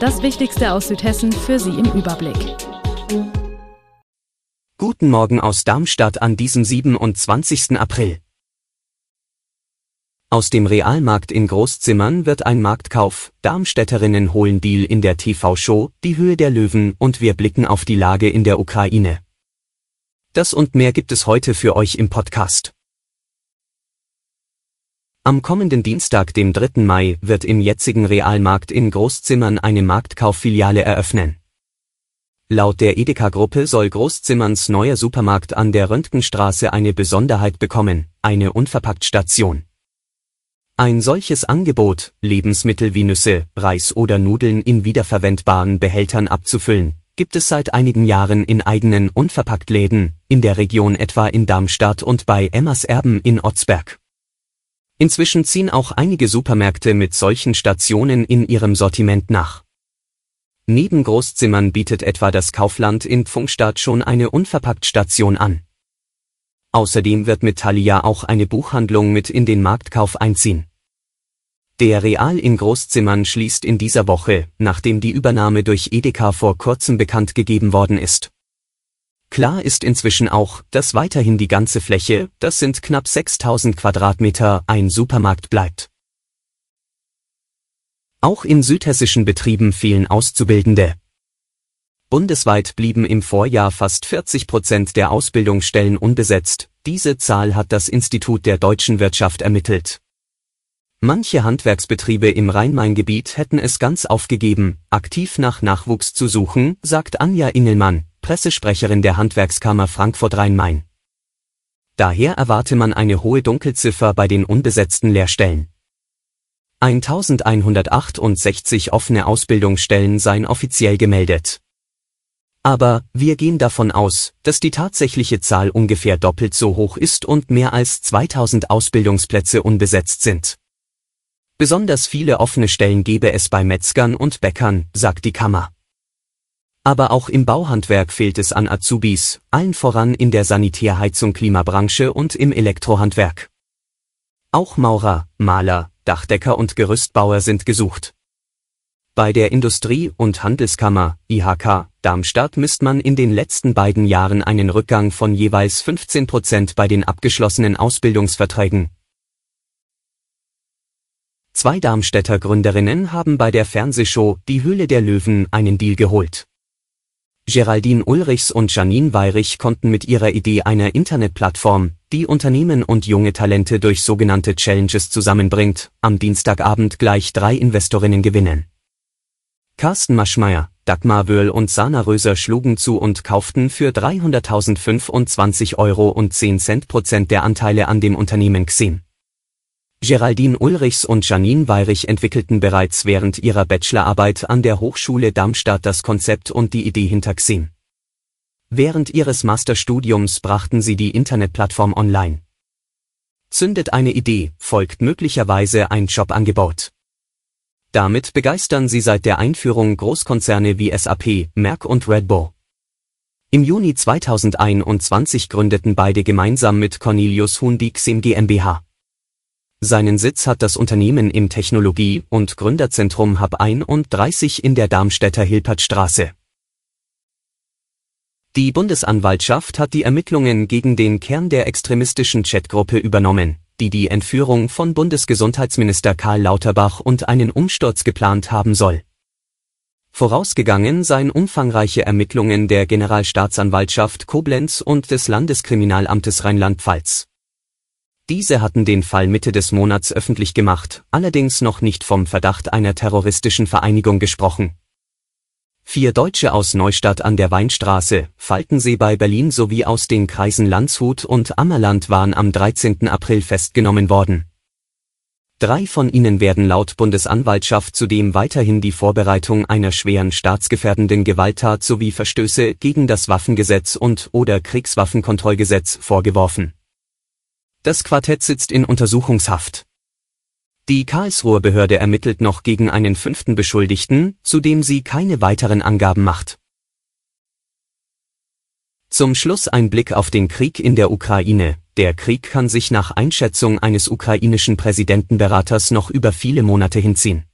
Das Wichtigste aus Südhessen für Sie im Überblick. Guten Morgen aus Darmstadt an diesem 27. April. Aus dem Realmarkt in Großzimmern wird ein Marktkauf, Darmstädterinnen holen Deal in der TV-Show, die Höhe der Löwen und wir blicken auf die Lage in der Ukraine. Das und mehr gibt es heute für euch im Podcast. Am kommenden Dienstag, dem 3. Mai, wird im jetzigen Realmarkt in Großzimmern eine Marktkauffiliale eröffnen. Laut der Edeka-Gruppe soll Großzimmerns neuer Supermarkt an der Röntgenstraße eine Besonderheit bekommen, eine Unverpackt-Station. Ein solches Angebot, Lebensmittel wie Nüsse, Reis oder Nudeln in wiederverwendbaren Behältern abzufüllen, gibt es seit einigen Jahren in eigenen Unverpackt-Läden, in der Region etwa in Darmstadt und bei Emmas Erben in Otzberg. Inzwischen ziehen auch einige Supermärkte mit solchen Stationen in ihrem Sortiment nach. Neben Großzimmern bietet etwa das Kaufland in Pfungstadt schon eine Unverpackt-Station an. Außerdem wird mit Thalia auch eine Buchhandlung mit in den Marktkauf einziehen. Der Real in Großzimmern schließt in dieser Woche, nachdem die Übernahme durch Edeka vor kurzem bekannt gegeben worden ist. Klar ist inzwischen auch, dass weiterhin die ganze Fläche, das sind knapp 6000 Quadratmeter, ein Supermarkt bleibt. Auch in südhessischen Betrieben fehlen Auszubildende. Bundesweit blieben im Vorjahr fast 40 Prozent der Ausbildungsstellen unbesetzt, diese Zahl hat das Institut der deutschen Wirtschaft ermittelt. Manche Handwerksbetriebe im Rhein-Main-Gebiet hätten es ganz aufgegeben, aktiv nach Nachwuchs zu suchen, sagt Anja Ingelmann, Pressesprecherin der Handwerkskammer Frankfurt-Rhein-Main. Daher erwarte man eine hohe Dunkelziffer bei den unbesetzten Lehrstellen. 1168 offene Ausbildungsstellen seien offiziell gemeldet. Aber wir gehen davon aus, dass die tatsächliche Zahl ungefähr doppelt so hoch ist und mehr als 2000 Ausbildungsplätze unbesetzt sind. Besonders viele offene Stellen gebe es bei Metzgern und Bäckern, sagt die Kammer. Aber auch im Bauhandwerk fehlt es an Azubis, allen voran in der Sanitärheizung Klimabranche und im Elektrohandwerk. Auch Maurer, Maler, Dachdecker und Gerüstbauer sind gesucht. Bei der Industrie- und Handelskammer, IHK, Darmstadt misst man in den letzten beiden Jahren einen Rückgang von jeweils 15 Prozent bei den abgeschlossenen Ausbildungsverträgen. Zwei Darmstädter Gründerinnen haben bei der Fernsehshow Die Höhle der Löwen einen Deal geholt. Geraldine Ulrichs und Janine Weirich konnten mit ihrer Idee einer Internetplattform, die Unternehmen und junge Talente durch sogenannte Challenges zusammenbringt, am Dienstagabend gleich drei Investorinnen gewinnen. Carsten Maschmeyer, Dagmar Wöhl und Sana Röser schlugen zu und kauften für 300.025 Euro und 10 Cent Prozent der Anteile an dem Unternehmen Xim. Geraldine Ulrichs und Janine Weirich entwickelten bereits während ihrer Bachelorarbeit an der Hochschule Darmstadt das Konzept und die Idee hinter Xim. Während ihres Masterstudiums brachten sie die Internetplattform online. Zündet eine Idee, folgt möglicherweise ein Jobangebot. Damit begeistern sie seit der Einführung Großkonzerne wie SAP, Merck und Red Bull. Im Juni 2021 gründeten beide gemeinsam mit Cornelius Huhn die Xim GmbH. Seinen Sitz hat das Unternehmen im Technologie- und Gründerzentrum Hub 31 in der Darmstädter Hilpertstraße. Die Bundesanwaltschaft hat die Ermittlungen gegen den Kern der extremistischen Chatgruppe übernommen, die die Entführung von Bundesgesundheitsminister Karl Lauterbach und einen Umsturz geplant haben soll. Vorausgegangen seien umfangreiche Ermittlungen der Generalstaatsanwaltschaft Koblenz und des Landeskriminalamtes Rheinland-Pfalz. Diese hatten den Fall Mitte des Monats öffentlich gemacht, allerdings noch nicht vom Verdacht einer terroristischen Vereinigung gesprochen. Vier Deutsche aus Neustadt an der Weinstraße, Falkensee bei Berlin sowie aus den Kreisen Landshut und Ammerland waren am 13. April festgenommen worden. Drei von ihnen werden laut Bundesanwaltschaft zudem weiterhin die Vorbereitung einer schweren staatsgefährdenden Gewalttat sowie Verstöße gegen das Waffengesetz und oder Kriegswaffenkontrollgesetz vorgeworfen. Das Quartett sitzt in Untersuchungshaft. Die Karlsruher Behörde ermittelt noch gegen einen fünften Beschuldigten, zu dem sie keine weiteren Angaben macht. Zum Schluss ein Blick auf den Krieg in der Ukraine. Der Krieg kann sich nach Einschätzung eines ukrainischen Präsidentenberaters noch über viele Monate hinziehen.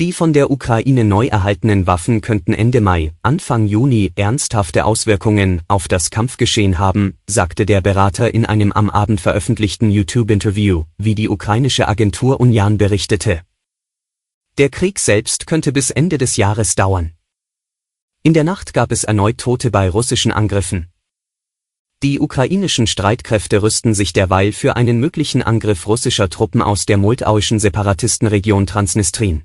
Die von der Ukraine neu erhaltenen Waffen könnten Ende Mai, Anfang Juni ernsthafte Auswirkungen auf das Kampfgeschehen haben, sagte der Berater in einem am Abend veröffentlichten YouTube-Interview, wie die ukrainische Agentur Union berichtete. Der Krieg selbst könnte bis Ende des Jahres dauern. In der Nacht gab es erneut Tote bei russischen Angriffen. Die ukrainischen Streitkräfte rüsten sich derweil für einen möglichen Angriff russischer Truppen aus der moldauischen Separatistenregion Transnistrien.